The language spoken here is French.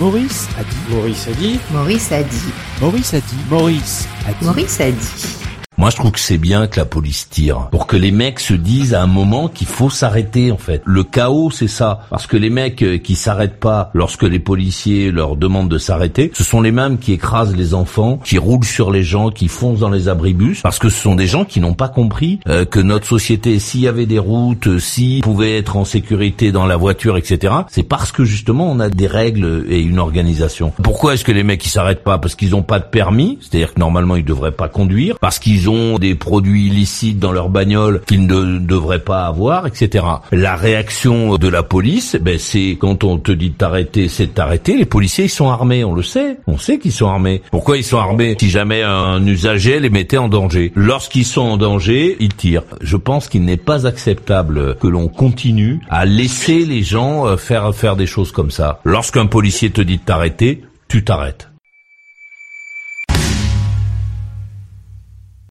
Maurice a dit. Maurice a dit. Maurice a dit. Maurice a dit. Maurice a dit. Maurice a dit. Moi, je trouve que c'est bien que la police tire pour que les mecs se disent à un moment qu'il faut s'arrêter en fait. Le chaos, c'est ça, parce que les mecs euh, qui s'arrêtent pas lorsque les policiers leur demandent de s'arrêter, ce sont les mêmes qui écrasent les enfants, qui roulent sur les gens, qui foncent dans les abribus, parce que ce sont des gens qui n'ont pas compris euh, que notre société, s'il y avait des routes, euh, s'ils pouvaient être en sécurité dans la voiture, etc. C'est parce que justement on a des règles et une organisation. Pourquoi est-ce que les mecs ils s'arrêtent pas? Parce qu'ils n'ont pas de permis, c'est-à-dire que normalement ils devraient pas conduire, parce qu'ils des produits illicites dans leur bagnole qu'ils ne devraient pas avoir, etc. La réaction de la police, ben c'est quand on te dit de t'arrêter, c'est de t'arrêter. Les policiers ils sont armés, on le sait, on sait qu'ils sont armés. Pourquoi ils sont armés Si jamais un usager les mettait en danger? Lorsqu'ils sont en danger, ils tirent. Je pense qu'il n'est pas acceptable que l'on continue à laisser les gens euh, faire faire des choses comme ça. Lorsqu'un policier te dit de t'arrêter, tu t'arrêtes.